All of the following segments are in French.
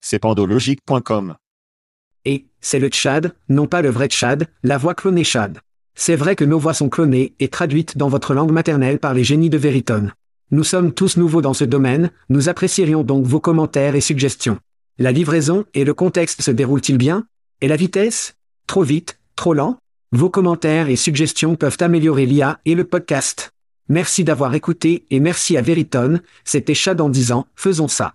C'est pandologique.com. Et, c'est le Tchad, non pas le vrai Tchad, la voix clonée Chad. C'est vrai que nos voix sont clonées et traduites dans votre langue maternelle par les génies de Veritone. Nous sommes tous nouveaux dans ce domaine, nous apprécierions donc vos commentaires et suggestions. La livraison et le contexte se déroulent-ils bien? Et la vitesse? Trop vite? Trop lent? Vos commentaires et suggestions peuvent améliorer l'IA et le podcast. Merci d'avoir écouté et merci à Veritone, c'était Chad en disant, faisons ça.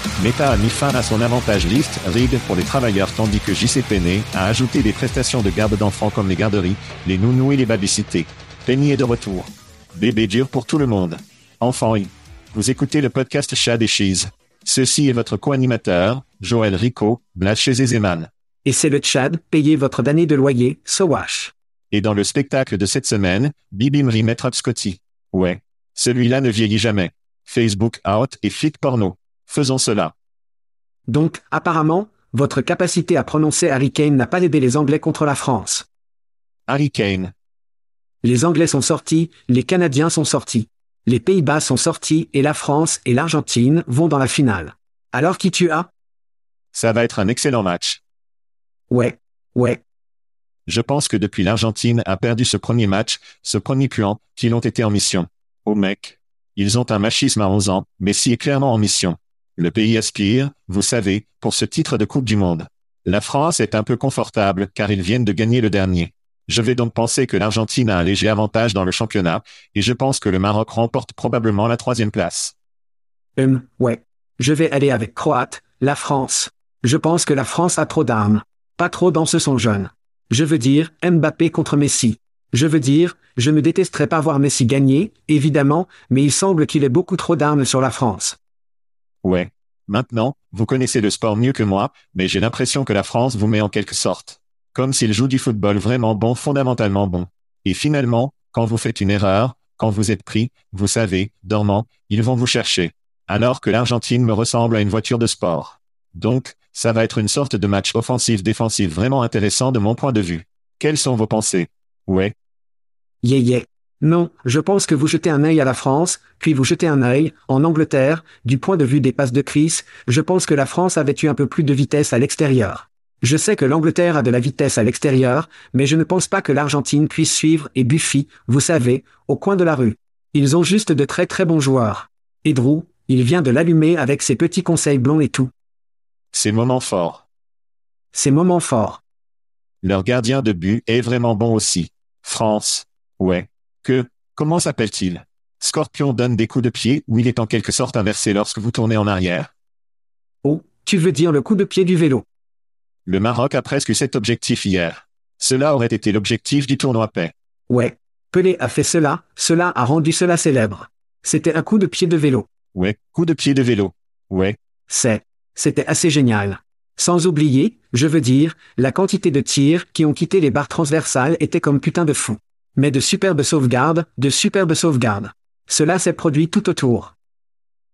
Meta a mis fin à son avantage list RIG pour les travailleurs tandis que JC Penney a ajouté des prestations de garde d'enfants comme les garderies, les nounous et les babysités. Penny est de retour. Bébé dur pour tout le monde. Enfant y. Vous écoutez le podcast Chad et Cheese. Ceci est votre co-animateur, Joël Rico, Blatchez et Zeman. Et c'est le Tchad, payez votre année de loyer, Sowash. Et dans le spectacle de cette semaine, Bibi me remet Scotty. Ouais. Celui-là ne vieillit jamais. Facebook out et flic porno. Faisons cela. Donc, apparemment, votre capacité à prononcer Harry Kane n'a pas aidé les Anglais contre la France. Harry Kane. Les Anglais sont sortis, les Canadiens sont sortis. Les Pays-Bas sont sortis et la France et l'Argentine vont dans la finale. Alors qui tu as? Ça va être un excellent match. Ouais, ouais. Je pense que depuis l'Argentine a perdu ce premier match, ce premier puant, qu'ils ont été en mission. Oh mec. Ils ont un machisme à 11 ans, Messi est clairement en mission. Le pays aspire, vous savez, pour ce titre de Coupe du Monde. La France est un peu confortable car ils viennent de gagner le dernier. Je vais donc penser que l'Argentine a un léger avantage dans le championnat, et je pense que le Maroc remporte probablement la troisième place. Hum, ouais. Je vais aller avec Croate, la France. Je pense que la France a trop d'armes. Pas trop dans ce son jeune. Je veux dire, Mbappé contre Messi. Je veux dire, je ne détesterais pas voir Messi gagner, évidemment, mais il semble qu'il ait beaucoup trop d'armes sur la France. Ouais. Maintenant, vous connaissez le sport mieux que moi, mais j'ai l'impression que la France vous met en quelque sorte. Comme s'il joue du football vraiment bon, fondamentalement bon. Et finalement, quand vous faites une erreur, quand vous êtes pris, vous savez, dormant, ils vont vous chercher. Alors que l'Argentine me ressemble à une voiture de sport. Donc, ça va être une sorte de match offensif-défensif vraiment intéressant de mon point de vue. Quelles sont vos pensées? Ouais. Yeah yeah. Non, je pense que vous jetez un œil à la France, puis vous jetez un œil, en Angleterre, du point de vue des passes de Chris, je pense que la France avait eu un peu plus de vitesse à l'extérieur. Je sais que l'Angleterre a de la vitesse à l'extérieur, mais je ne pense pas que l'Argentine puisse suivre et Buffy, vous savez, au coin de la rue. Ils ont juste de très très bons joueurs. Et Drew, il vient de l'allumer avec ses petits conseils blonds et tout. Ces moments forts. Ces moments forts. Leur gardien de but est vraiment bon aussi. France. Ouais. Que, comment s'appelle-t-il? Scorpion donne des coups de pied ou il est en quelque sorte inversé lorsque vous tournez en arrière Oh, tu veux dire le coup de pied du vélo? Le Maroc a presque cet objectif hier. Cela aurait été l'objectif du tournoi paix. Ouais. Pelé a fait cela, cela a rendu cela célèbre. C'était un coup de pied de vélo. Ouais, coup de pied de vélo. Ouais. C'est. C'était assez génial. Sans oublier, je veux dire, la quantité de tirs qui ont quitté les barres transversales était comme putain de fou. Mais de superbes sauvegardes, de superbes sauvegardes. Cela s'est produit tout autour.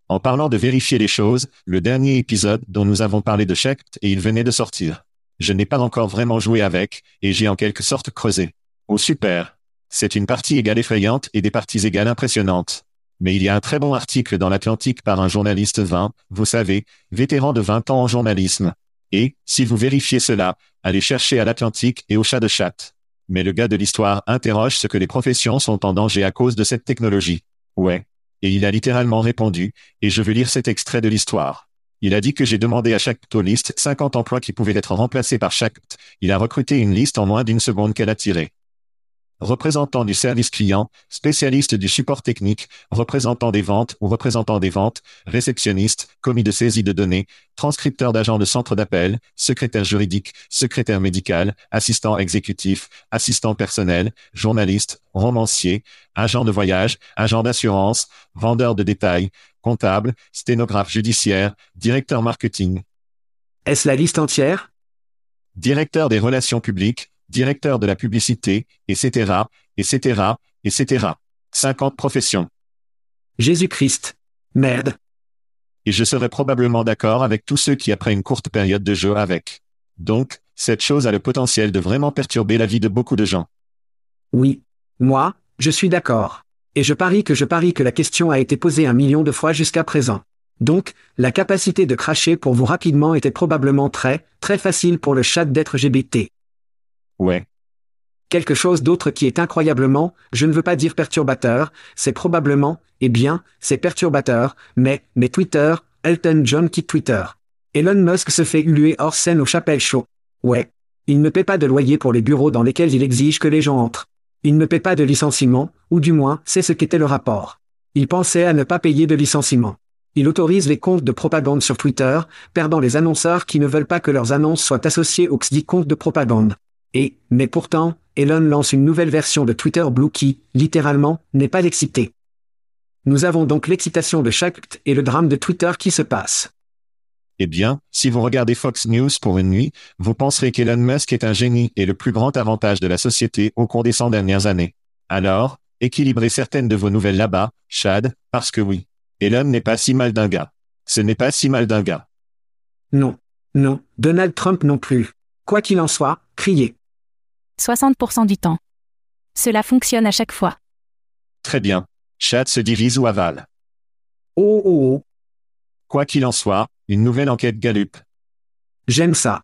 En parlant de vérifier les choses, le dernier épisode dont nous avons parlé de Shekt et il venait de sortir. Je n'ai pas encore vraiment joué avec, et j'ai en quelque sorte creusé. Oh super. C'est une partie égale effrayante et des parties égales impressionnantes. Mais il y a un très bon article dans l'Atlantique par un journaliste 20, vous savez, vétéran de 20 ans en journalisme. Et, si vous vérifiez cela, allez chercher à l'Atlantique et au chat de chat. Mais le gars de l'histoire interroge ce que les professions sont en danger à cause de cette technologie. Ouais. Et il a littéralement répondu, et je veux lire cet extrait de l'histoire. Il a dit que j'ai demandé à chaque liste 50 emplois qui pouvaient être remplacés par chaque. Il a recruté une liste en moins d'une seconde qu'elle a tirée représentant du service client, spécialiste du support technique, représentant des ventes ou représentant des ventes, réceptionniste, commis de saisie de données, transcripteur d'agent de centre d'appel, secrétaire juridique, secrétaire médical, assistant exécutif, assistant personnel, journaliste, romancier, agent de voyage, agent d'assurance, vendeur de détail, comptable, sténographe judiciaire, directeur marketing. Est-ce la liste entière? Directeur des relations publiques, directeur de la publicité, etc., etc., etc. 50 professions. Jésus-Christ. Merde. Et je serais probablement d'accord avec tous ceux qui après une courte période de jeu avec. Donc, cette chose a le potentiel de vraiment perturber la vie de beaucoup de gens. Oui. Moi, je suis d'accord. Et je parie que je parie que la question a été posée un million de fois jusqu'à présent. Donc, la capacité de cracher pour vous rapidement était probablement très, très facile pour le chat d'être GBT. Ouais. Quelque chose d'autre qui est incroyablement, je ne veux pas dire perturbateur, c'est probablement, eh bien, c'est perturbateur, mais, mais Twitter, Elton John quitte Twitter. Elon Musk se fait huer hors scène au Chapelle Show. Ouais. Il ne paie pas de loyer pour les bureaux dans lesquels il exige que les gens entrent. Il ne paie pas de licenciement, ou du moins, c'est ce qu'était le rapport. Il pensait à ne pas payer de licenciement. Il autorise les comptes de propagande sur Twitter, perdant les annonceurs qui ne veulent pas que leurs annonces soient associées aux XD comptes de propagande. Et, mais pourtant, Elon lance une nouvelle version de Twitter Blue qui, littéralement, n'est pas excité. Nous avons donc l'excitation de chaque et le drame de Twitter qui se passe. Eh bien, si vous regardez Fox News pour une nuit, vous penserez qu'Elon Musk est un génie et le plus grand avantage de la société au cours des 100 dernières années. Alors, équilibrez certaines de vos nouvelles là-bas, Chad, parce que oui. Elon n'est pas si mal d'un gars. Ce n'est pas si mal d'un gars. Non. Non, Donald Trump non plus. Quoi qu'il en soit, criez. 60% du temps. Cela fonctionne à chaque fois. Très bien. Chad se divise ou avale. Oh oh oh. Quoi qu'il en soit, une nouvelle enquête Gallup. J'aime ça.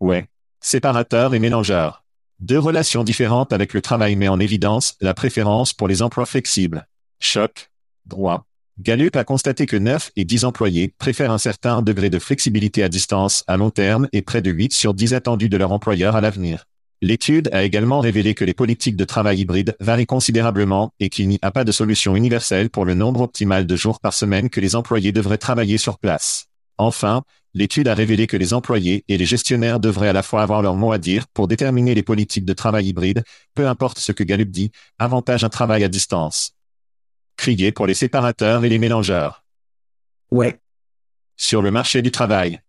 Ouais. Séparateur et mélangeur. Deux relations différentes avec le travail met en évidence la préférence pour les emplois flexibles. Choc. Droit. Gallup a constaté que 9 et 10 employés préfèrent un certain degré de flexibilité à distance à long terme et près de 8 sur 10 attendus de leur employeur à l'avenir. L'étude a également révélé que les politiques de travail hybride varient considérablement et qu'il n'y a pas de solution universelle pour le nombre optimal de jours par semaine que les employés devraient travailler sur place. Enfin, l'étude a révélé que les employés et les gestionnaires devraient à la fois avoir leur mot à dire pour déterminer les politiques de travail hybride, peu importe ce que Gallup dit, avantage un travail à distance. Crier pour les séparateurs et les mélangeurs. Ouais. Sur le marché du travail.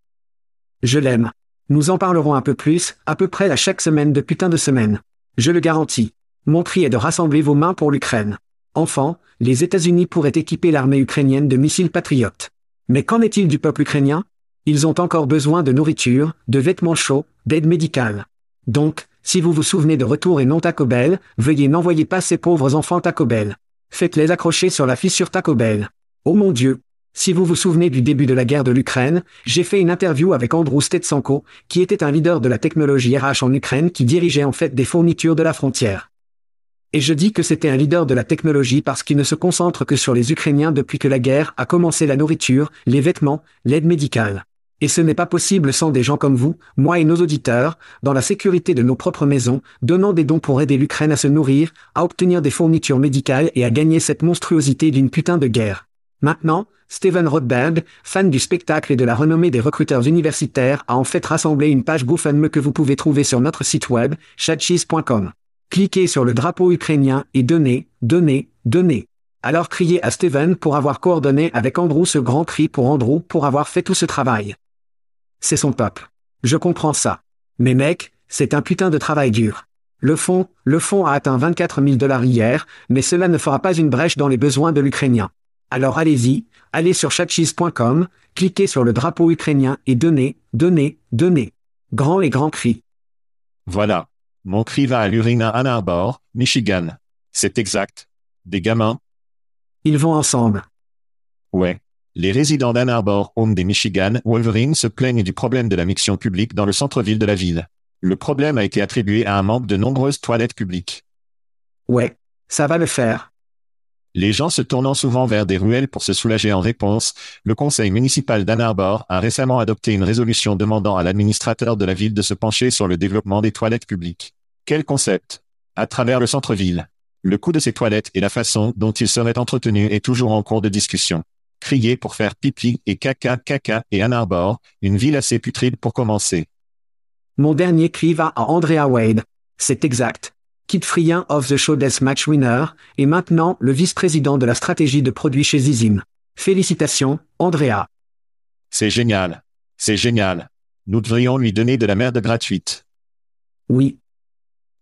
Je l'aime. Nous en parlerons un peu plus, à peu près à chaque semaine de putain de semaine. Je le garantis. Mon tri est de rassembler vos mains pour l'Ukraine. Enfin, les États-Unis pourraient équiper l'armée ukrainienne de missiles patriotes. Mais qu'en est-il du peuple ukrainien? Ils ont encore besoin de nourriture, de vêtements chauds, d'aide médicale. Donc, si vous vous souvenez de Retour et non Taco Bell, veuillez n'envoyer pas ces pauvres enfants Taco Bell. Faites-les accrocher sur la fissure Taco Bell. Oh mon Dieu, si vous vous souvenez du début de la guerre de l'Ukraine, j'ai fait une interview avec Andrew Stetsenko, qui était un leader de la technologie RH en Ukraine qui dirigeait en fait des fournitures de la frontière. Et je dis que c'était un leader de la technologie parce qu'il ne se concentre que sur les Ukrainiens depuis que la guerre a commencé la nourriture, les vêtements, l'aide médicale. Et ce n'est pas possible sans des gens comme vous, moi et nos auditeurs, dans la sécurité de nos propres maisons, donnant des dons pour aider l'Ukraine à se nourrir, à obtenir des fournitures médicales et à gagner cette monstruosité d'une putain de guerre. Maintenant, Steven Rothberg, fan du spectacle et de la renommée des recruteurs universitaires, a en fait rassemblé une page GoFundMe que vous pouvez trouver sur notre site web, chatcheese.com. Cliquez sur le drapeau ukrainien et donnez, donnez, donnez. Alors criez à Steven pour avoir coordonné avec Andrew ce grand cri pour Andrew pour avoir fait tout ce travail. C'est son peuple. Je comprends ça. Mais mec, c'est un putain de travail dur. Le fonds, le fonds a atteint 24 000 dollars hier, mais cela ne fera pas une brèche dans les besoins de l'Ukrainien. Alors allez-y, allez sur chatcheese.com, cliquez sur le drapeau ukrainien et donnez, donnez, donnez. Grand et grand cri. Voilà. Mon cri va à l'urine à Ann Arbor, Michigan. C'est exact. Des gamins? Ils vont ensemble. Ouais. Les résidents d'Ann Arbor, home des Michigan Wolverines se plaignent du problème de la miction publique dans le centre-ville de la ville. Le problème a été attribué à un manque de nombreuses toilettes publiques. Ouais. Ça va le faire. Les gens se tournant souvent vers des ruelles pour se soulager en réponse, le conseil municipal d'Ann Arbor a récemment adopté une résolution demandant à l'administrateur de la ville de se pencher sur le développement des toilettes publiques. Quel concept? À travers le centre-ville. Le coût de ces toilettes et la façon dont ils seraient entretenus est toujours en cours de discussion. Crier pour faire pipi et caca caca et Ann Arbor, une ville assez putride pour commencer. Mon dernier cri va à Andrea Wade. C'est exact. Kit Frien of the Show Death Match Winner, et maintenant le vice-président de la stratégie de produits chez Zizim. Félicitations, Andrea. C'est génial. C'est génial. Nous devrions lui donner de la merde gratuite. Oui.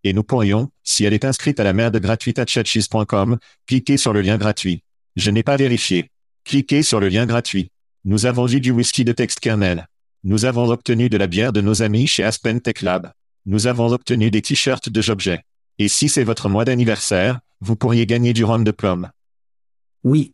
Et nous pourrions, si elle est inscrite à la merde gratuite à chatchis.com, cliquer sur le lien gratuit. Je n'ai pas vérifié. Cliquez sur le lien gratuit. Nous avons eu du whisky de texte kernel. Nous avons obtenu de la bière de nos amis chez Aspen Tech Lab. Nous avons obtenu des t-shirts de Jobjet. Et si c'est votre mois d'anniversaire, vous pourriez gagner du rhum de pomme. Oui.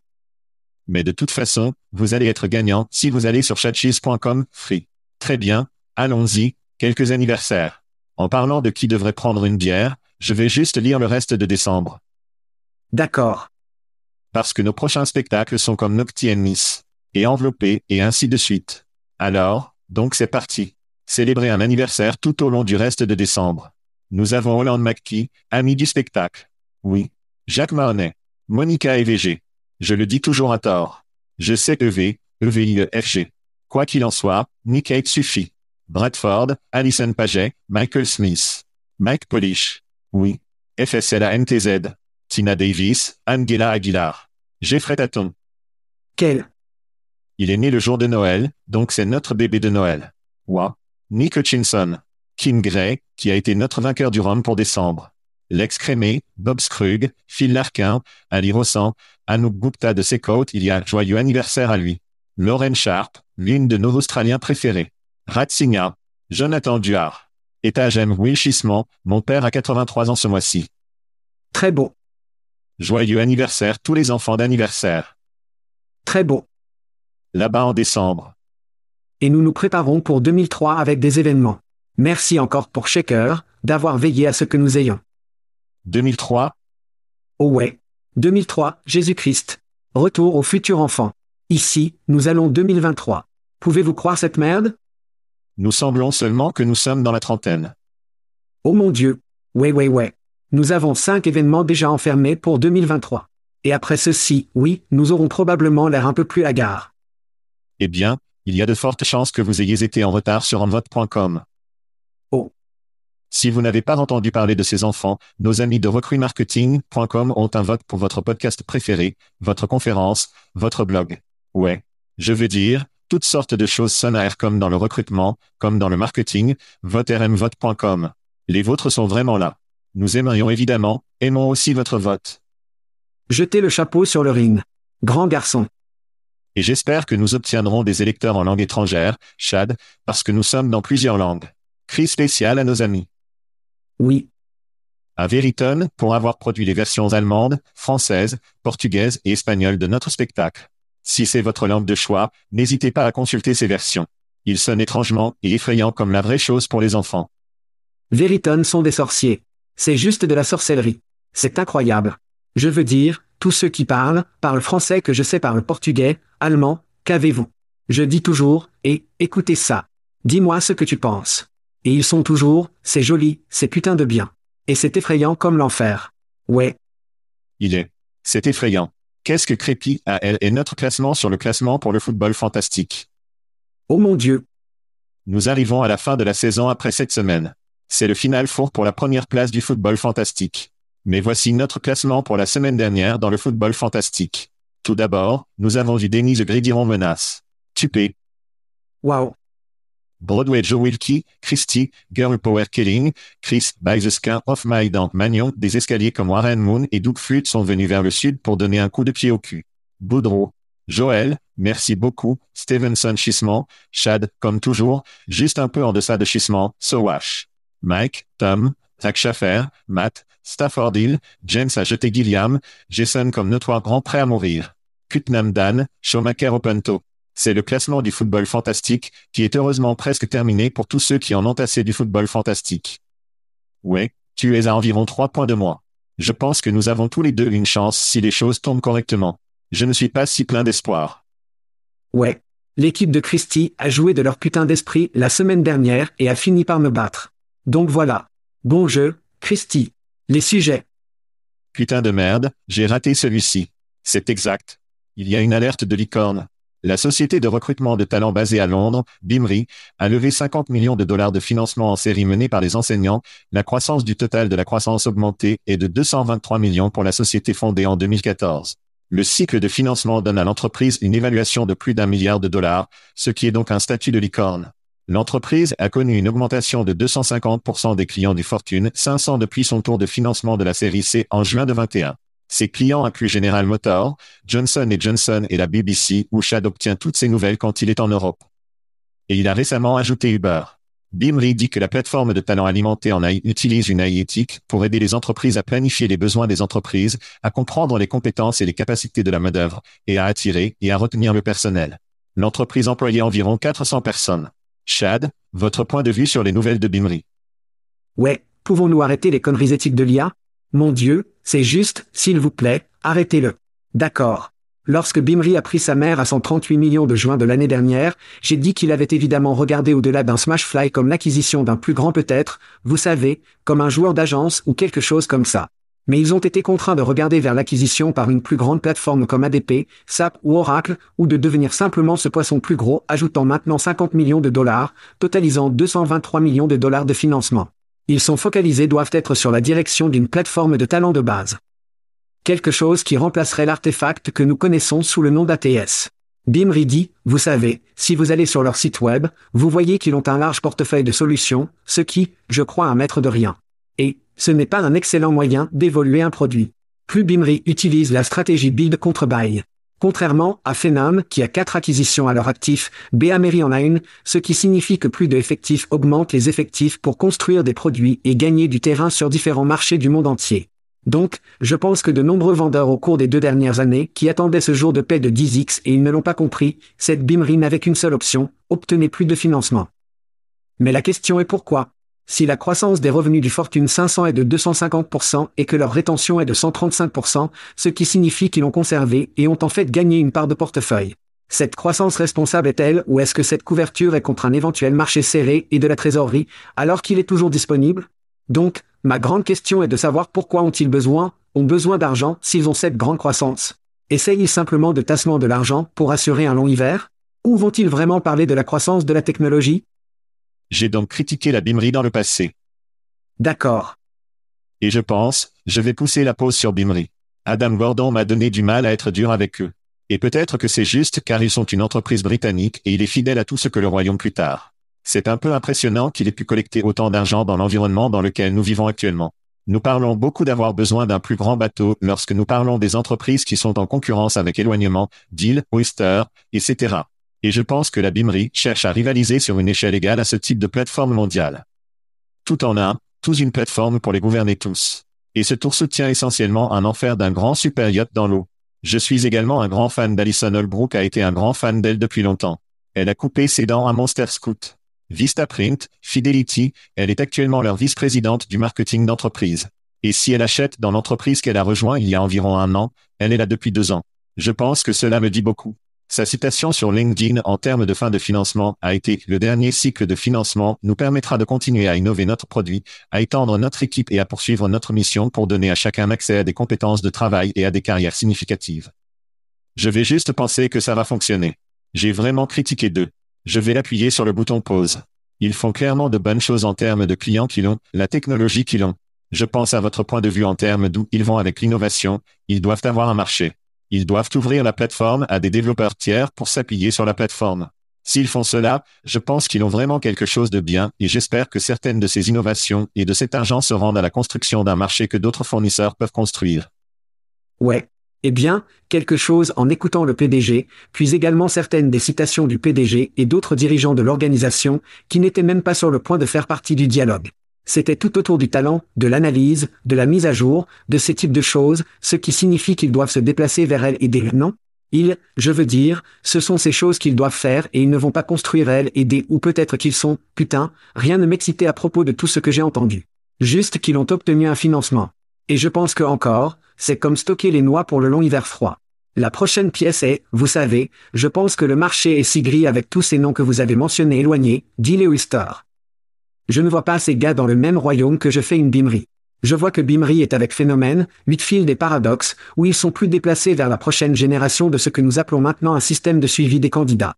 Mais de toute façon, vous allez être gagnant si vous allez sur chatcheese.com, free. Très bien, allons-y, quelques anniversaires. En parlant de qui devrait prendre une bière, je vais juste lire le reste de décembre. D'accord. Parce que nos prochains spectacles sont comme Nocti Miss. Et enveloppés, et ainsi de suite. Alors, donc c'est parti. Célébrer un anniversaire tout au long du reste de décembre. Nous avons Holland McKee, ami du spectacle. Oui. Jacques Mahonnet. Monica EVG. Je le dis toujours à tort. Je sais EV, EVIEFG. Quoi qu'il en soit, Nick Cave suffit. Bradford, Alison Paget, Michael Smith. Mike Polish. Oui. FSLA NTZ. Tina Davis, Angela Aguilar. Jeffrey Taton. Quel? Il est né le jour de Noël, donc c'est notre bébé de Noël. Wa. Nick Hutchinson. Kim Gray, qui a été notre vainqueur du Rhum pour décembre. Lex Crémé, Bob Scruggs, Phil Larkin, Ali Rossan, Anouk Gupta de Secoat, il y a joyeux anniversaire à lui. Lauren Sharp, l'une de nos Australiens préférés. Ratzinga, Jonathan Duard. Étage M. Will mon père a 83 ans ce mois-ci. Très beau. Joyeux anniversaire tous les enfants d'anniversaire. Très beau. Là-bas en décembre. Et nous nous préparons pour 2003 avec des événements. Merci encore pour Shaker, d'avoir veillé à ce que nous ayons. 2003, Oh ouais. 2003, Jésus-Christ. Retour au futur enfant. Ici, nous allons 2023. Pouvez-vous croire cette merde? Nous semblons seulement que nous sommes dans la trentaine. Oh mon Dieu. Ouais ouais ouais. Nous avons cinq événements déjà enfermés pour 2023. Et après ceci, oui, nous aurons probablement l'air un peu plus hagard. Eh bien, il y a de fortes chances que vous ayez été en retard sur envote.com. Si vous n'avez pas entendu parler de ces enfants, nos amis de recruitmarketing.com ont un vote pour votre podcast préféré, votre conférence, votre blog. Ouais. Je veux dire, toutes sortes de choses sonnaires comme dans le recrutement, comme dans le marketing, votermvote.com. Les vôtres sont vraiment là. Nous aimerions évidemment, aimons aussi votre vote. Jetez le chapeau sur le ring. Grand garçon. Et j'espère que nous obtiendrons des électeurs en langue étrangère, Chad, parce que nous sommes dans plusieurs langues. Cri spécial à nos amis. Oui. À Veritone, pour avoir produit les versions allemandes, françaises, portugaises et espagnoles de notre spectacle. Si c'est votre langue de choix, n'hésitez pas à consulter ces versions. Ils sonnent étrangement et effrayants comme la vraie chose pour les enfants. Veritone sont des sorciers. C'est juste de la sorcellerie. C'est incroyable. Je veux dire, tous ceux qui parlent, parlent français que je sais parlent portugais, allemand, qu'avez-vous? Je dis toujours, et, écoutez ça. Dis-moi ce que tu penses. Et ils sont toujours, c'est joli, c'est putain de bien. Et c'est effrayant comme l'enfer. Ouais. Il est. C'est effrayant. Qu'est-ce que Crépi a elle est notre classement sur le classement pour le football fantastique? Oh mon Dieu. Nous arrivons à la fin de la saison après cette semaine. C'est le final four pour la première place du football fantastique. Mais voici notre classement pour la semaine dernière dans le football fantastique. Tout d'abord, nous avons vu Denise Gridiron menace. Tupé, Wow. Broadway Joe Wilkie, Christie, Girl Power Killing, Chris, By the Scar of My Dante Magnon, des escaliers comme Warren Moon et Doug Fluid sont venus vers le sud pour donner un coup de pied au cul. Boudreau. Joël, merci beaucoup, Stevenson Chissement, Chad, comme toujours, juste un peu en deçà de Chissement, Sowash. Mike, Tom, Zach Schaffer, Matt, Stafford Hill, James a jeté Gilliam, Jason comme notoire grand prêt à mourir. Putnam Dan, Schumacher Opento. C'est le classement du football fantastique, qui est heureusement presque terminé pour tous ceux qui en ont assez du football fantastique. Ouais, tu es à environ trois points de moi. Je pense que nous avons tous les deux une chance si les choses tombent correctement. Je ne suis pas si plein d'espoir. Ouais. L'équipe de Christie a joué de leur putain d'esprit la semaine dernière et a fini par me battre. Donc voilà. Bon jeu, Christie. Les sujets. Putain de merde, j'ai raté celui-ci. C'est exact. Il y a une alerte de licorne. La société de recrutement de talents basée à Londres, Bimri, a levé 50 millions de dollars de financement en série menée par les enseignants. La croissance du total de la croissance augmentée est de 223 millions pour la société fondée en 2014. Le cycle de financement donne à l'entreprise une évaluation de plus d'un milliard de dollars, ce qui est donc un statut de licorne. L'entreprise a connu une augmentation de 250% des clients du Fortune 500 depuis son tour de financement de la série C en juin de 21. Ses clients incluent General Motors, Johnson Johnson et la BBC où Chad obtient toutes ses nouvelles quand il est en Europe. Et il a récemment ajouté Uber. Bimri dit que la plateforme de talent alimentée en AI utilise une AI éthique pour aider les entreprises à planifier les besoins des entreprises, à comprendre les compétences et les capacités de la main-d'œuvre, et à attirer et à retenir le personnel. L'entreprise employait environ 400 personnes. Chad, votre point de vue sur les nouvelles de Bimri? Ouais, pouvons-nous arrêter les conneries éthiques de l'IA Mon Dieu, c'est juste, s'il vous plaît, arrêtez-le. D'accord. Lorsque Bimri a pris sa mère à 138 millions de juin de l'année dernière, j'ai dit qu'il avait évidemment regardé au-delà d'un Smashfly comme l'acquisition d'un plus grand peut-être, vous savez, comme un joueur d'agence ou quelque chose comme ça. Mais ils ont été contraints de regarder vers l'acquisition par une plus grande plateforme comme ADP, SAP ou Oracle, ou de devenir simplement ce poisson plus gros, ajoutant maintenant 50 millions de dollars, totalisant 223 millions de dollars de financement. Ils sont focalisés doivent être sur la direction d'une plateforme de talent de base quelque chose qui remplacerait l'artefact que nous connaissons sous le nom d'ATS. Bimri dit, vous savez, si vous allez sur leur site web, vous voyez qu'ils ont un large portefeuille de solutions, ce qui, je crois, un maître de rien. Et, ce n'est pas un excellent moyen d'évoluer un produit. Plus Bimri utilise la stratégie build contre buy. Contrairement à Phenom qui a quatre acquisitions à leur actif, Beamery en a une, ce qui signifie que plus d'effectifs augmentent les effectifs pour construire des produits et gagner du terrain sur différents marchés du monde entier. Donc, je pense que de nombreux vendeurs au cours des deux dernières années qui attendaient ce jour de paix de 10x et ils ne l'ont pas compris, cette BIMRI n'avait qu'une seule option, obtenez plus de financement. Mais la question est pourquoi? Si la croissance des revenus du Fortune 500 est de 250% et que leur rétention est de 135%, ce qui signifie qu'ils ont conservé et ont en fait gagné une part de portefeuille. Cette croissance responsable est-elle ou est-ce que cette couverture est contre un éventuel marché serré et de la trésorerie alors qu'il est toujours disponible? Donc, Ma grande question est de savoir pourquoi ont-ils besoin, ont besoin d'argent s'ils ont cette grande croissance? Essayent-ils simplement de tassement de l'argent pour assurer un long hiver? Ou vont-ils vraiment parler de la croissance de la technologie? J'ai donc critiqué la Bimri dans le passé. D'accord. Et je pense, je vais pousser la pause sur Bimri. Adam Gordon m'a donné du mal à être dur avec eux. Et peut-être que c'est juste car ils sont une entreprise britannique et il est fidèle à tout ce que le royaume plus tard. C'est un peu impressionnant qu'il ait pu collecter autant d'argent dans l'environnement dans lequel nous vivons actuellement. Nous parlons beaucoup d'avoir besoin d'un plus grand bateau lorsque nous parlons des entreprises qui sont en concurrence avec éloignement, Deal, Oyster, etc. Et je pense que la BIMRI cherche à rivaliser sur une échelle égale à ce type de plateforme mondiale. Tout en un, tous une plateforme pour les gouverner tous. Et ce tour soutient essentiellement un enfer d'un grand super yacht dans l'eau. Je suis également un grand fan d'Alison Holbrook a été un grand fan d'elle depuis longtemps. Elle a coupé ses dents à Monster Scout. Vistaprint, Fidelity, elle est actuellement leur vice-présidente du marketing d'entreprise. Et si elle achète dans l'entreprise qu'elle a rejoint il y a environ un an, elle est là depuis deux ans. Je pense que cela me dit beaucoup. Sa citation sur LinkedIn en termes de fin de financement a été le dernier cycle de financement nous permettra de continuer à innover notre produit, à étendre notre équipe et à poursuivre notre mission pour donner à chacun accès à des compétences de travail et à des carrières significatives. Je vais juste penser que ça va fonctionner. J'ai vraiment critiqué deux. Je vais appuyer sur le bouton pause. Ils font clairement de bonnes choses en termes de clients qu'ils ont, la technologie qu'ils ont. Je pense à votre point de vue en termes d'où ils vont avec l'innovation, ils doivent avoir un marché. Ils doivent ouvrir la plateforme à des développeurs tiers pour s'appuyer sur la plateforme. S'ils font cela, je pense qu'ils ont vraiment quelque chose de bien et j'espère que certaines de ces innovations et de cet argent se rendent à la construction d'un marché que d'autres fournisseurs peuvent construire. Ouais, eh bien, quelque chose en écoutant le PDG, puis également certaines des citations du PDG et d'autres dirigeants de l'organisation, qui n'étaient même pas sur le point de faire partie du dialogue. C'était tout autour du talent, de l'analyse, de la mise à jour, de ces types de choses, ce qui signifie qu'ils doivent se déplacer vers elle et aider, non Ils, je veux dire, ce sont ces choses qu'ils doivent faire et ils ne vont pas construire elle, aider ou peut-être qu'ils sont, putain, rien ne m'excitait à propos de tout ce que j'ai entendu. Juste qu'ils ont obtenu un financement. Et je pense que encore, c'est comme stocker les noix pour le long hiver froid. La prochaine pièce est, vous savez, je pense que le marché est si gris avec tous ces noms que vous avez mentionnés éloignés, dit Lewister. Je ne vois pas ces gars dans le même royaume que je fais une bimerie. Je vois que Bimery est avec Phénomène, Whitfield et Paradox, où ils sont plus déplacés vers la prochaine génération de ce que nous appelons maintenant un système de suivi des candidats.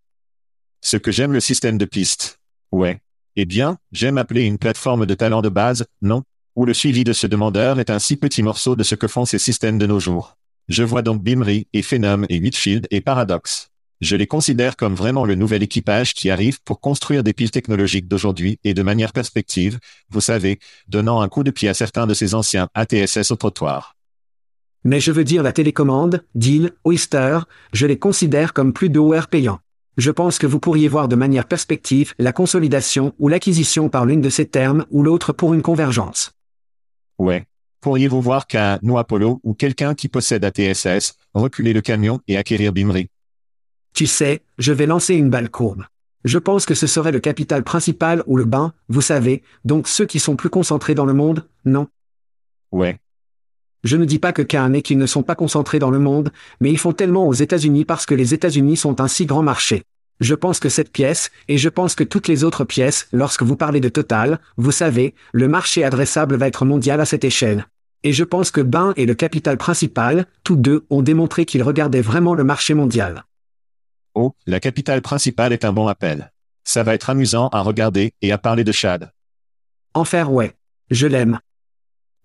Ce que j'aime le système de piste. Ouais. Eh bien, j'aime appeler une plateforme de talent de base, non? Où le suivi de ce demandeur est un si petit morceau de ce que font ces systèmes de nos jours. Je vois donc Bimri et Phenom et Whitfield et Paradox. Je les considère comme vraiment le nouvel équipage qui arrive pour construire des piles technologiques d'aujourd'hui et de manière perspective, vous savez, donnant un coup de pied à certains de ces anciens ATSS au trottoir. Mais je veux dire la télécommande, Deal, Oyster, je les considère comme plus de OR payants. Je pense que vous pourriez voir de manière perspective la consolidation ou l'acquisition par l'une de ces termes ou l'autre pour une convergence. Ouais. Pourriez-vous voir qu'un nous Apollo ou quelqu'un qui possède ATSS, reculer le camion et acquérir Bimri? Tu sais, je vais lancer une balle courbe. Je pense que ce serait le capital principal ou le bain, vous savez, donc ceux qui sont plus concentrés dans le monde, non? Ouais. Je ne dis pas que Khan et qu'ils ne sont pas concentrés dans le monde, mais ils font tellement aux États-Unis parce que les États-Unis sont un si grand marché. Je pense que cette pièce, et je pense que toutes les autres pièces, lorsque vous parlez de Total, vous savez, le marché adressable va être mondial à cette échelle. Et je pense que Bain et le capital principal, tous deux, ont démontré qu'ils regardaient vraiment le marché mondial. Oh, la capitale principale est un bon appel. Ça va être amusant à regarder et à parler de Chad. Enfer ouais. Je l'aime.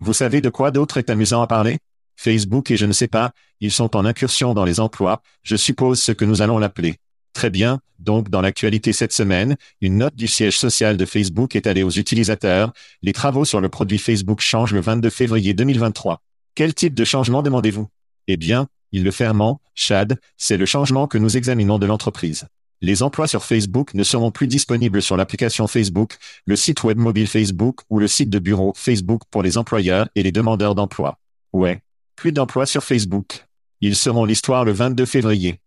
Vous savez de quoi d'autre est amusant à parler? Facebook et je ne sais pas, ils sont en incursion dans les emplois, je suppose ce que nous allons l'appeler. Très bien, donc dans l'actualité cette semaine, une note du siège social de Facebook est allée aux utilisateurs, les travaux sur le produit Facebook changent le 22 février 2023. Quel type de changement demandez-vous? Eh bien, il le ferment, Chad, c'est le changement que nous examinons de l'entreprise. Les emplois sur Facebook ne seront plus disponibles sur l'application Facebook, le site web mobile Facebook ou le site de bureau Facebook pour les employeurs et les demandeurs d'emploi. Ouais. Plus d'emplois sur Facebook. Ils seront l'histoire le 22 février.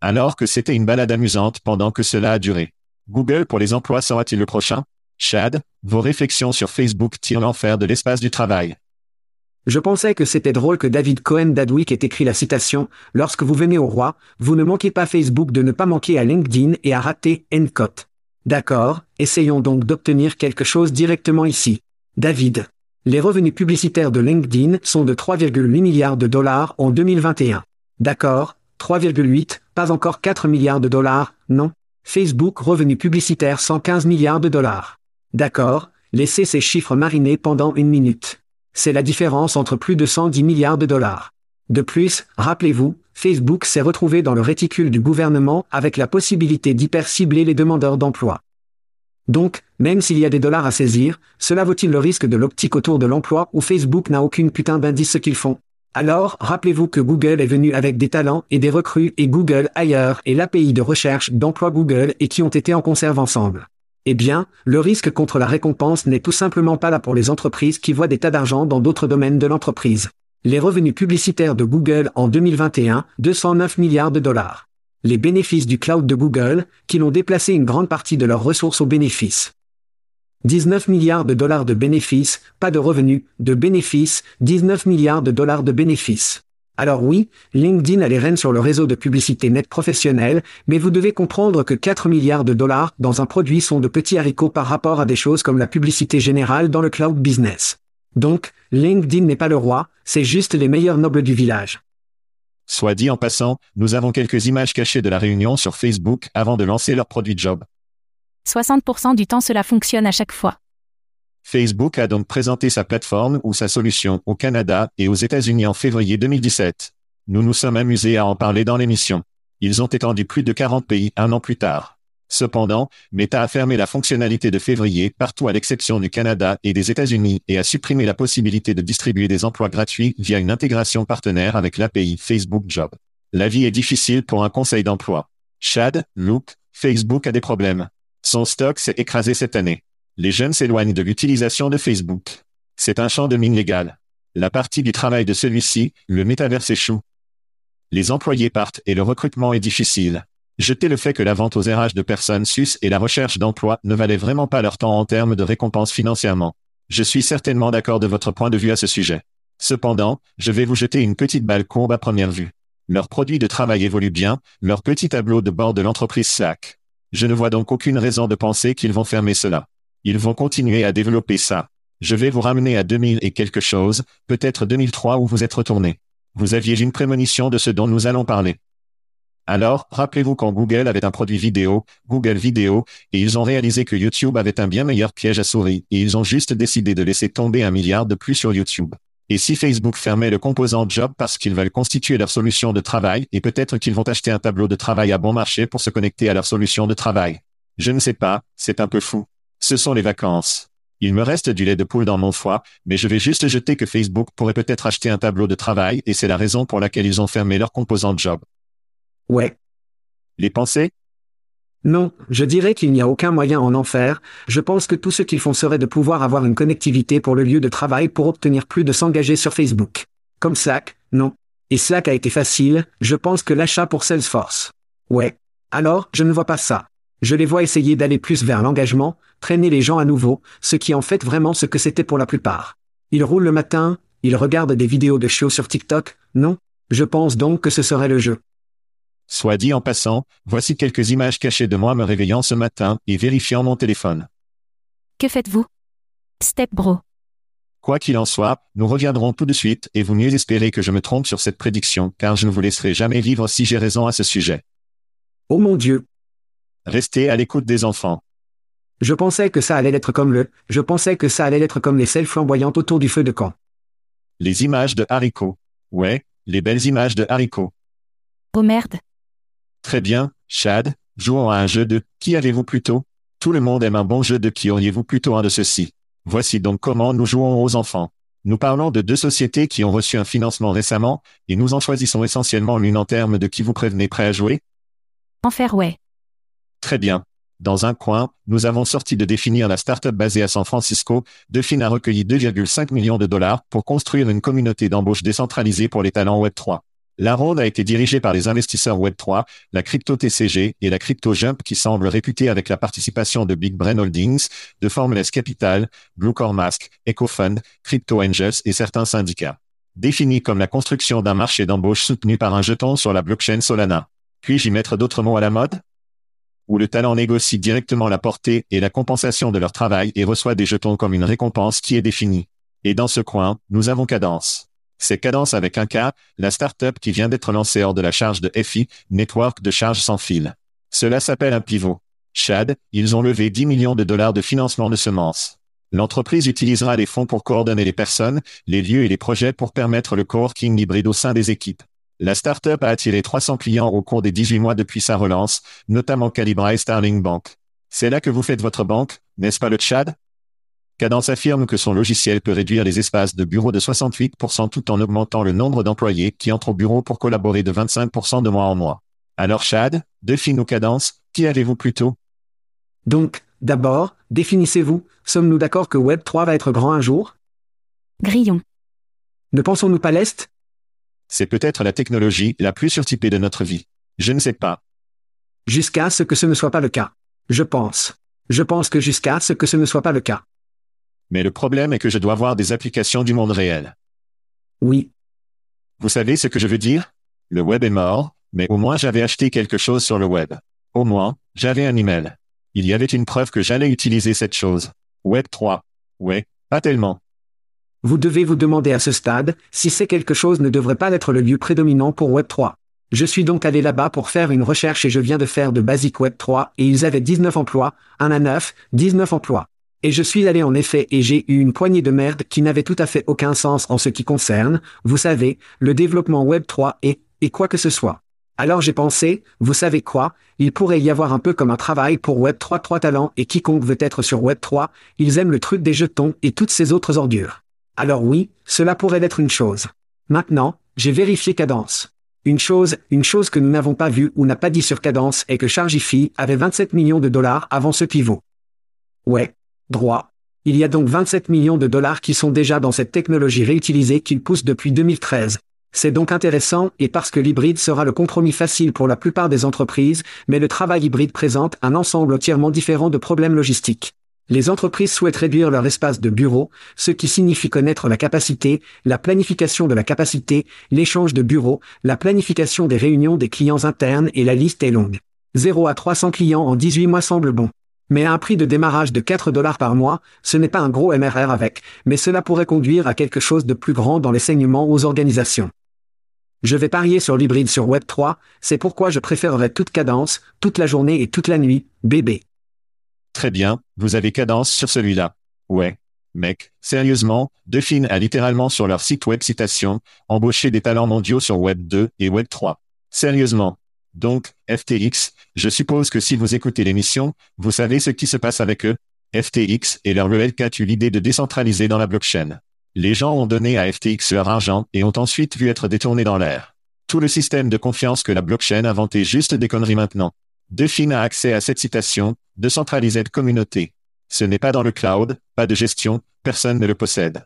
Alors que c'était une balade amusante pendant que cela a duré. Google pour les emplois sera-t-il le prochain? Chad, vos réflexions sur Facebook tirent l'enfer de l'espace du travail. Je pensais que c'était drôle que David Cohen d'Adweek ait écrit la citation Lorsque vous venez au roi, vous ne manquez pas Facebook de ne pas manquer à LinkedIn et à rater Endcott. D'accord, essayons donc d'obtenir quelque chose directement ici. David. Les revenus publicitaires de LinkedIn sont de 3,8 milliards de dollars en 2021. D'accord, 3,8, pas encore 4 milliards de dollars, non. Facebook revenus publicitaires 115 milliards de dollars. D'accord, laissez ces chiffres mariner pendant une minute. C'est la différence entre plus de 110 milliards de dollars. De plus, rappelez-vous, Facebook s'est retrouvé dans le réticule du gouvernement avec la possibilité d'hyper-cibler les demandeurs d'emploi. Donc, même s'il y a des dollars à saisir, cela vaut-il le risque de l'optique autour de l'emploi où Facebook n'a aucune putain d'indice ce qu'ils font? Alors, rappelez-vous que Google est venu avec des talents et des recrues et Google ailleurs et l'API de recherche d'emploi Google et qui ont été en conserve ensemble. Eh bien, le risque contre la récompense n'est tout simplement pas là pour les entreprises qui voient des tas d'argent dans d'autres domaines de l'entreprise. Les revenus publicitaires de Google en 2021, 209 milliards de dollars. Les bénéfices du cloud de Google, qui l'ont déplacé une grande partie de leurs ressources aux bénéfices. 19 milliards de dollars de bénéfices, pas de revenus, de bénéfices, 19 milliards de dollars de bénéfices. Alors oui, LinkedIn a les rênes sur le réseau de publicité net professionnel, mais vous devez comprendre que 4 milliards de dollars dans un produit sont de petits haricots par rapport à des choses comme la publicité générale dans le cloud business. Donc, LinkedIn n'est pas le roi, c'est juste les meilleurs nobles du village. Soit dit en passant, nous avons quelques images cachées de la réunion sur Facebook avant de lancer leur produit job. 60% du temps cela fonctionne à chaque fois. Facebook a donc présenté sa plateforme ou sa solution au Canada et aux États-Unis en février 2017. Nous nous sommes amusés à en parler dans l'émission. Ils ont étendu plus de 40 pays un an plus tard. Cependant, Meta a fermé la fonctionnalité de février partout à l'exception du Canada et des États-Unis et a supprimé la possibilité de distribuer des emplois gratuits via une intégration partenaire avec l'API Facebook Job. La vie est difficile pour un conseil d'emploi. Chad, Luke, Facebook a des problèmes. Son stock s'est écrasé cette année. Les jeunes s'éloignent de l'utilisation de Facebook. C'est un champ de mine légal. La partie du travail de celui-ci, le métaverse échoue. Les employés partent et le recrutement est difficile. Jetez le fait que la vente aux RH de personnes sus et la recherche d'emploi ne valaient vraiment pas leur temps en termes de récompense financièrement. Je suis certainement d'accord de votre point de vue à ce sujet. Cependant, je vais vous jeter une petite balle courbe à première vue. Leur produit de travail évolue bien, leur petit tableau de bord de l'entreprise Slack. Je ne vois donc aucune raison de penser qu'ils vont fermer cela. Ils vont continuer à développer ça. Je vais vous ramener à 2000 et quelque chose, peut-être 2003 où vous êtes retourné. Vous aviez une prémonition de ce dont nous allons parler. Alors, rappelez-vous quand Google avait un produit vidéo, Google Vidéo, et ils ont réalisé que YouTube avait un bien meilleur piège à souris, et ils ont juste décidé de laisser tomber un milliard de plus sur YouTube. Et si Facebook fermait le composant Job parce qu'ils veulent constituer leur solution de travail, et peut-être qu'ils vont acheter un tableau de travail à bon marché pour se connecter à leur solution de travail. Je ne sais pas, c'est un peu fou. Ce sont les vacances. Il me reste du lait de poule dans mon foie, mais je vais juste jeter que Facebook pourrait peut-être acheter un tableau de travail et c'est la raison pour laquelle ils ont fermé leur composant Job. Ouais. Les pensées? Non, je dirais qu'il n'y a aucun moyen en enfer. Je pense que tout ce qu'ils font serait de pouvoir avoir une connectivité pour le lieu de travail pour obtenir plus de s'engager sur Facebook. Comme Slack, non. Et Slack a été facile, je pense que l'achat pour Salesforce. Ouais. Alors, je ne vois pas ça. Je les vois essayer d'aller plus vers l'engagement, traîner les gens à nouveau, ce qui est en fait vraiment ce que c'était pour la plupart. Ils roulent le matin, ils regardent des vidéos de chiots sur TikTok, non? Je pense donc que ce serait le jeu. Soit dit en passant, voici quelques images cachées de moi me réveillant ce matin et vérifiant mon téléphone. Que faites-vous? Step Bro. Quoi qu'il en soit, nous reviendrons tout de suite et vous mieux espérez que je me trompe sur cette prédiction car je ne vous laisserai jamais vivre si j'ai raison à ce sujet. Oh mon Dieu, Restez à l'écoute des enfants. je pensais que ça allait être comme le, je pensais que ça allait être comme les selles flamboyantes autour du feu de camp. Les images de haricots. Ouais, les belles images de haricots. Oh merde. Très bien, Chad, jouons à un jeu de qui avez-vous plutôt? Tout le monde aime un bon jeu de qui auriez-vous plutôt un de ceux-ci? Voici donc comment nous jouons aux enfants. Nous parlons de deux sociétés qui ont reçu un financement récemment, et nous en choisissons essentiellement l'une en termes de qui vous prévenez prêt à jouer. Enfer ouais. Très bien. Dans un coin, nous avons sorti de définir la start-up basée à San Francisco. Define a recueilli 2,5 millions de dollars pour construire une communauté d'embauche décentralisée pour les talents Web3. La ronde a été dirigée par les investisseurs Web3, la crypto TCG et la crypto Jump qui semblent réputés avec la participation de Big Brain Holdings, de Formless Capital, Bluecore Mask, EcoFund, Crypto Angels et certains syndicats. Définie comme la construction d'un marché d'embauche soutenu par un jeton sur la blockchain Solana. Puis-je y mettre d'autres mots à la mode? Où le talent négocie directement la portée et la compensation de leur travail et reçoit des jetons comme une récompense qui est définie. Et dans ce coin, nous avons Cadence. C'est Cadence avec un K, la start-up qui vient d'être lancée hors de la charge de FI, Network de charge sans fil. Cela s'appelle un pivot. Chad, ils ont levé 10 millions de dollars de financement de semences. L'entreprise utilisera les fonds pour coordonner les personnes, les lieux et les projets pour permettre le coworking hybride au sein des équipes. La start-up a attiré 300 clients au cours des 18 mois depuis sa relance, notamment Calibra et Starling Bank. C'est là que vous faites votre banque, n'est-ce pas le Tchad? Cadence affirme que son logiciel peut réduire les espaces de bureau de 68% tout en augmentant le nombre d'employés qui entrent au bureau pour collaborer de 25% de mois en mois. Alors Chad, ou Cadence, qui avez-vous plutôt? Donc, d'abord, définissez-vous, sommes-nous d'accord que Web 3 va être grand un jour? Grillon. Ne pensons-nous pas l'Est? C'est peut-être la technologie la plus surtypée de notre vie. Je ne sais pas. Jusqu'à ce que ce ne soit pas le cas. Je pense. Je pense que jusqu'à ce que ce ne soit pas le cas. Mais le problème est que je dois voir des applications du monde réel. Oui, Vous savez ce que je veux dire? Le web est mort, mais au moins j'avais acheté quelque chose sur le web. Au moins, j'avais un email. Il y avait une preuve que j'allais utiliser cette chose. Web 3. Ouais, pas tellement. Vous devez vous demander à ce stade si c'est quelque chose ne devrait pas être le lieu prédominant pour Web 3. Je suis donc allé là-bas pour faire une recherche et je viens de faire de Basic Web 3 et ils avaient 19 emplois, 1 à 9, 19 emplois. Et je suis allé en effet et j'ai eu une poignée de merde qui n'avait tout à fait aucun sens en ce qui concerne, vous savez, le développement Web 3 et, et quoi que ce soit. Alors j'ai pensé, vous savez quoi, il pourrait y avoir un peu comme un travail pour Web 3 3 talents et quiconque veut être sur Web 3, ils aiment le truc des jetons et toutes ces autres ordures. Alors oui, cela pourrait être une chose. Maintenant, j'ai vérifié Cadence. Une chose, une chose que nous n'avons pas vue ou n'a pas dit sur Cadence est que Chargify avait 27 millions de dollars avant ce pivot. Ouais. Droit. Il y a donc 27 millions de dollars qui sont déjà dans cette technologie réutilisée qu'ils poussent depuis 2013. C'est donc intéressant, et parce que l'hybride sera le compromis facile pour la plupart des entreprises, mais le travail hybride présente un ensemble entièrement différent de problèmes logistiques. Les entreprises souhaitent réduire leur espace de bureau, ce qui signifie connaître la capacité, la planification de la capacité, l'échange de bureaux, la planification des réunions des clients internes et la liste est longue. 0 à 300 clients en 18 mois semble bon. Mais à un prix de démarrage de 4 dollars par mois, ce n'est pas un gros MRR avec, mais cela pourrait conduire à quelque chose de plus grand dans les saignements aux organisations. Je vais parier sur l'hybride sur Web 3, c'est pourquoi je préférerais toute cadence, toute la journée et toute la nuit, bébé. Très bien, vous avez cadence sur celui-là. Ouais. Mec, sérieusement, Define a littéralement sur leur site web citation, embauché des talents mondiaux sur Web 2 et Web 3. Sérieusement. Donc, FTX, je suppose que si vous écoutez l'émission, vous savez ce qui se passe avec eux. FTX et leur LK eu l'idée de décentraliser dans la blockchain. Les gens ont donné à FTX leur argent et ont ensuite vu être détournés dans l'air. Tout le système de confiance que la blockchain a inventé juste des conneries maintenant. Define a accès à cette citation, de centraliser de communauté. Ce n'est pas dans le cloud, pas de gestion, personne ne le possède.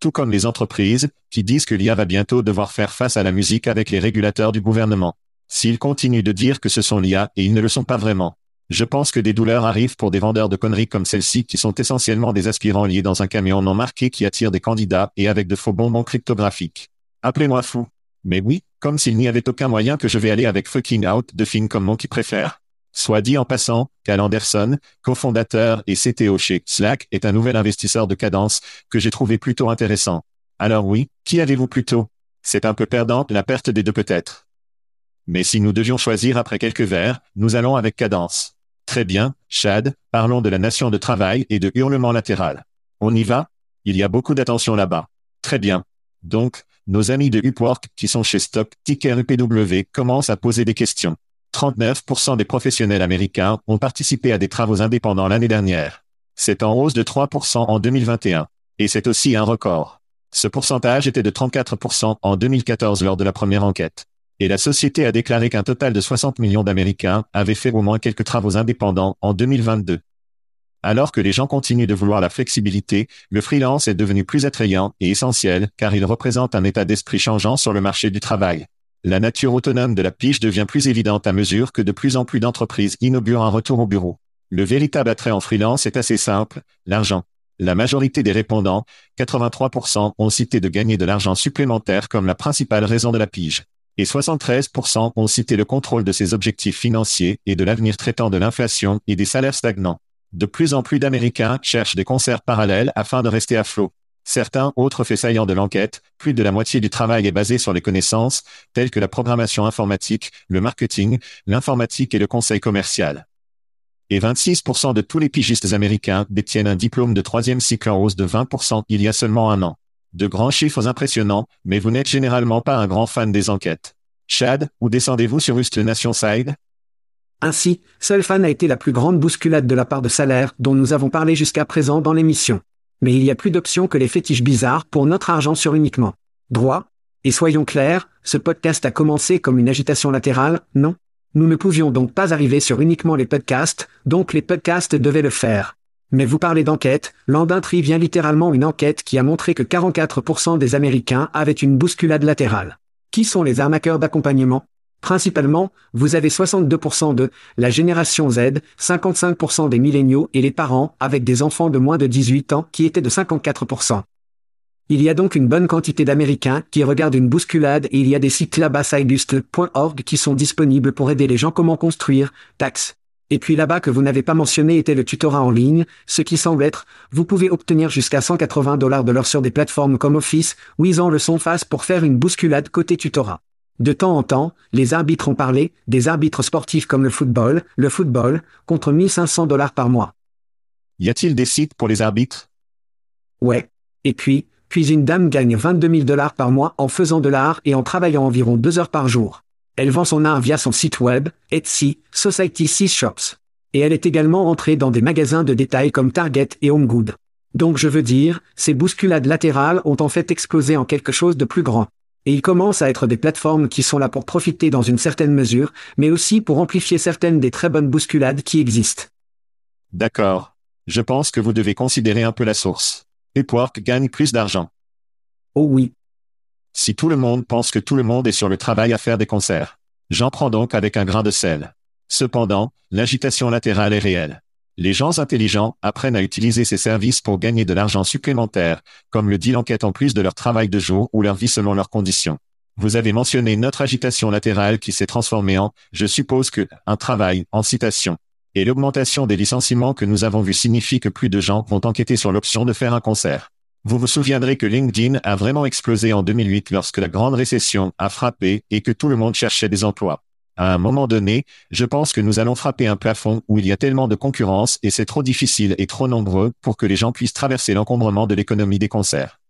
Tout comme les entreprises, qui disent que l'IA va bientôt devoir faire face à la musique avec les régulateurs du gouvernement. S'ils continuent de dire que ce sont l'IA et ils ne le sont pas vraiment. Je pense que des douleurs arrivent pour des vendeurs de conneries comme celle-ci qui sont essentiellement des aspirants liés dans un camion non marqué qui attire des candidats et avec de faux bonbons cryptographiques. Appelez-moi fou. Mais oui, comme s'il n'y avait aucun moyen que je vais aller avec fucking out de film comme mon qui préfère. Soit dit en passant, Cal Anderson, cofondateur et CTO chez Slack, est un nouvel investisseur de cadence que j'ai trouvé plutôt intéressant. Alors oui, qui avez-vous plutôt? C'est un peu perdant la perte des deux peut-être. Mais si nous devions choisir après quelques verres, nous allons avec cadence. Très bien, Chad, parlons de la nation de travail et de hurlement latéral. On y va? Il y a beaucoup d'attention là-bas. Très bien. Donc, nos amis de Upwork qui sont chez Stock Ticker UPW commencent à poser des questions. 39% des professionnels américains ont participé à des travaux indépendants l'année dernière. C'est en hausse de 3% en 2021. Et c'est aussi un record. Ce pourcentage était de 34% en 2014 lors de la première enquête. Et la société a déclaré qu'un total de 60 millions d'Américains avaient fait au moins quelques travaux indépendants en 2022. Alors que les gens continuent de vouloir la flexibilité, le freelance est devenu plus attrayant et essentiel car il représente un état d'esprit changeant sur le marché du travail. La nature autonome de la pige devient plus évidente à mesure que de plus en plus d'entreprises inaugurent un retour au bureau. Le véritable attrait en freelance est assez simple, l'argent. La majorité des répondants, 83%, ont cité de gagner de l'argent supplémentaire comme la principale raison de la pige et 73% ont cité le contrôle de ses objectifs financiers et de l'avenir traitant de l'inflation et des salaires stagnants. De plus en plus d'Américains cherchent des concerts parallèles afin de rester à flot. Certains autres faits saillants de l'enquête, plus de la moitié du travail est basé sur les connaissances, telles que la programmation informatique, le marketing, l'informatique et le conseil commercial. Et 26% de tous les pigistes américains détiennent un diplôme de troisième cycle en hausse de 20% il y a seulement un an. De grands chiffres impressionnants, mais vous n'êtes généralement pas un grand fan des enquêtes. Chad, où descendez-vous sur Ust Nation Side? Ainsi, seul fan a été la plus grande bousculade de la part de salaire dont nous avons parlé jusqu'à présent dans l'émission. Mais il y a plus d'options que les fétiches bizarres pour notre argent sur uniquement. Droit Et soyons clairs, ce podcast a commencé comme une agitation latérale, non? Nous ne pouvions donc pas arriver sur uniquement les podcasts, donc les podcasts devaient le faire. Mais vous parlez d'enquête, Landintry vient littéralement une enquête qui a montré que 44% des Américains avaient une bousculade latérale. Qui sont les arnaqueurs d'accompagnement? Principalement, vous avez 62% de la génération Z, 55% des milléniaux et les parents avec des enfants de moins de 18 ans qui étaient de 54%. Il y a donc une bonne quantité d'Américains qui regardent une bousculade et il y a des sites là-bas qui sont disponibles pour aider les gens comment construire, taxes, et puis là-bas que vous n'avez pas mentionné était le tutorat en ligne, ce qui semble être, vous pouvez obtenir jusqu'à 180 dollars de l'heure sur des plateformes comme Office, ou ils en le sont face pour faire une bousculade côté tutorat. De temps en temps, les arbitres ont parlé, des arbitres sportifs comme le football, le football, contre 1500 dollars par mois. Y a-t-il des sites pour les arbitres? Ouais. Et puis, puis une dame gagne 22 000 dollars par mois en faisant de l'art et en travaillant environ deux heures par jour. Elle vend son art via son site web, Etsy, Society 6 Shops. Et elle est également entrée dans des magasins de détail comme Target et HomeGood. Donc je veux dire, ces bousculades latérales ont en fait explosé en quelque chose de plus grand. Et ils commencent à être des plateformes qui sont là pour profiter dans une certaine mesure, mais aussi pour amplifier certaines des très bonnes bousculades qui existent. D'accord. Je pense que vous devez considérer un peu la source. Upwork gagne plus d'argent. Oh oui. Si tout le monde pense que tout le monde est sur le travail à faire des concerts. J'en prends donc avec un grain de sel. Cependant, l'agitation latérale est réelle. Les gens intelligents apprennent à utiliser ces services pour gagner de l'argent supplémentaire, comme le dit l'enquête en plus de leur travail de jour ou leur vie selon leurs conditions. Vous avez mentionné notre agitation latérale qui s'est transformée en, je suppose que, un travail, en citation. Et l'augmentation des licenciements que nous avons vu signifie que plus de gens vont enquêter sur l'option de faire un concert. Vous vous souviendrez que LinkedIn a vraiment explosé en 2008 lorsque la grande récession a frappé et que tout le monde cherchait des emplois. À un moment donné, je pense que nous allons frapper un plafond où il y a tellement de concurrence et c'est trop difficile et trop nombreux pour que les gens puissent traverser l'encombrement de l'économie des concerts.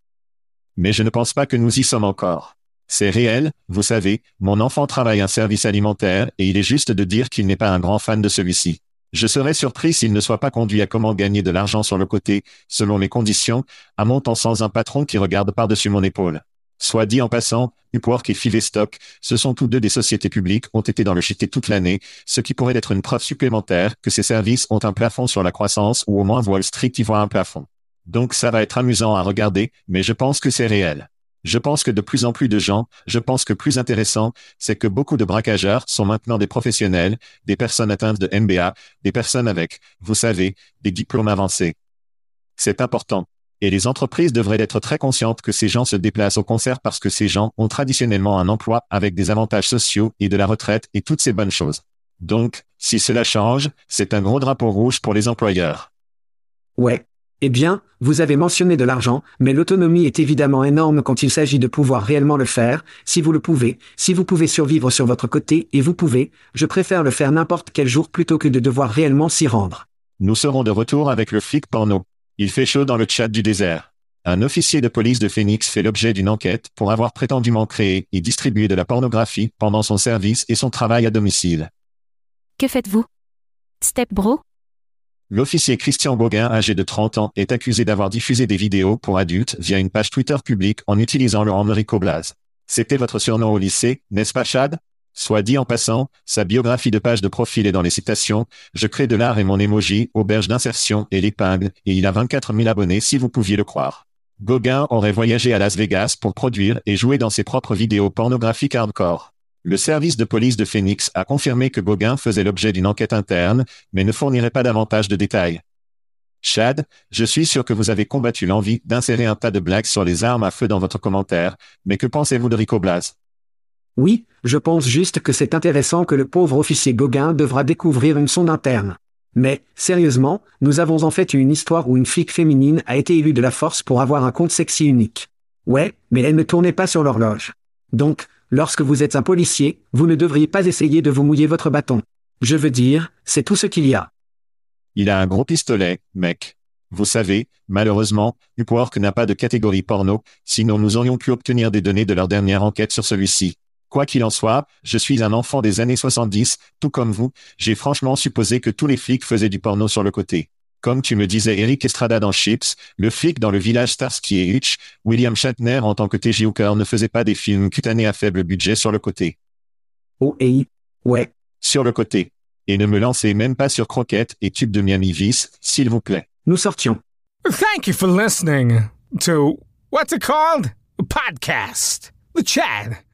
Mais je ne pense pas que nous y sommes encore. C'est réel, vous savez, mon enfant travaille un service alimentaire et il est juste de dire qu'il n'est pas un grand fan de celui-ci. Je serais surpris s'il ne soit pas conduit à comment gagner de l'argent sur le côté, selon mes conditions, à montant sans un patron qui regarde par-dessus mon épaule. Soit dit en passant, Upwork et Fivestock, ce sont tous deux des sociétés publiques, ont été dans le chité toute l'année, ce qui pourrait être une preuve supplémentaire que ces services ont un plafond sur la croissance ou au moins Wall Street y un plafond. Donc ça va être amusant à regarder, mais je pense que c'est réel. Je pense que de plus en plus de gens, je pense que plus intéressant, c'est que beaucoup de braquageurs sont maintenant des professionnels, des personnes atteintes de MBA, des personnes avec, vous savez, des diplômes avancés. C'est important. Et les entreprises devraient être très conscientes que ces gens se déplacent au concert parce que ces gens ont traditionnellement un emploi avec des avantages sociaux et de la retraite et toutes ces bonnes choses. Donc, si cela change, c'est un gros drapeau rouge pour les employeurs. Ouais. Eh bien, vous avez mentionné de l'argent, mais l'autonomie est évidemment énorme quand il s'agit de pouvoir réellement le faire, si vous le pouvez, si vous pouvez survivre sur votre côté, et vous pouvez, je préfère le faire n'importe quel jour plutôt que de devoir réellement s'y rendre. Nous serons de retour avec le flic porno. Il fait chaud dans le chat du désert. Un officier de police de Phoenix fait l'objet d'une enquête pour avoir prétendument créé et distribué de la pornographie pendant son service et son travail à domicile. Que faites-vous? Step Bro? L'officier Christian Gauguin, âgé de 30 ans, est accusé d'avoir diffusé des vidéos pour adultes via une page Twitter publique en utilisant le Enrico Blas. C'était votre surnom au lycée, n'est-ce pas Chad? Soit dit en passant, sa biographie de page de profil est dans les citations, je crée de l'art et mon emoji, auberge d'insertion et l'épingle, et il a 24 000 abonnés si vous pouviez le croire. Gauguin aurait voyagé à Las Vegas pour produire et jouer dans ses propres vidéos pornographiques hardcore. Le service de police de Phoenix a confirmé que Gauguin faisait l'objet d'une enquête interne, mais ne fournirait pas davantage de détails. Chad, je suis sûr que vous avez combattu l'envie d'insérer un tas de blagues sur les armes à feu dans votre commentaire, mais que pensez-vous de Rico Blas? Oui, je pense juste que c'est intéressant que le pauvre officier Gauguin devra découvrir une sonde interne. Mais, sérieusement, nous avons en fait une histoire où une flic féminine a été élue de la force pour avoir un compte sexy unique. Ouais, mais elle ne tournait pas sur l'horloge. Donc, lorsque vous êtes un policier, vous ne devriez pas essayer de vous mouiller votre bâton. Je veux dire, c'est tout ce qu'il y a. Il a un gros pistolet, mec. Vous savez, malheureusement, Upwork n'a pas de catégorie porno, sinon nous aurions pu obtenir des données de leur dernière enquête sur celui-ci. Quoi qu'il en soit, je suis un enfant des années 70, tout comme vous, j'ai franchement supposé que tous les flics faisaient du porno sur le côté. Comme tu me disais Eric Estrada dans Chips, le flic dans le village Starsky et Hutch, William Shatner en tant que T.J. Hooker ne faisait pas des films cutanés à faible budget sur le côté. Oh et ouais. Sur le côté. Et ne me lancez même pas sur Croquette et Tube de Miami Vice, s'il vous plaît. Nous sortions. Thank you for listening to what's it called? A podcast. The Chad.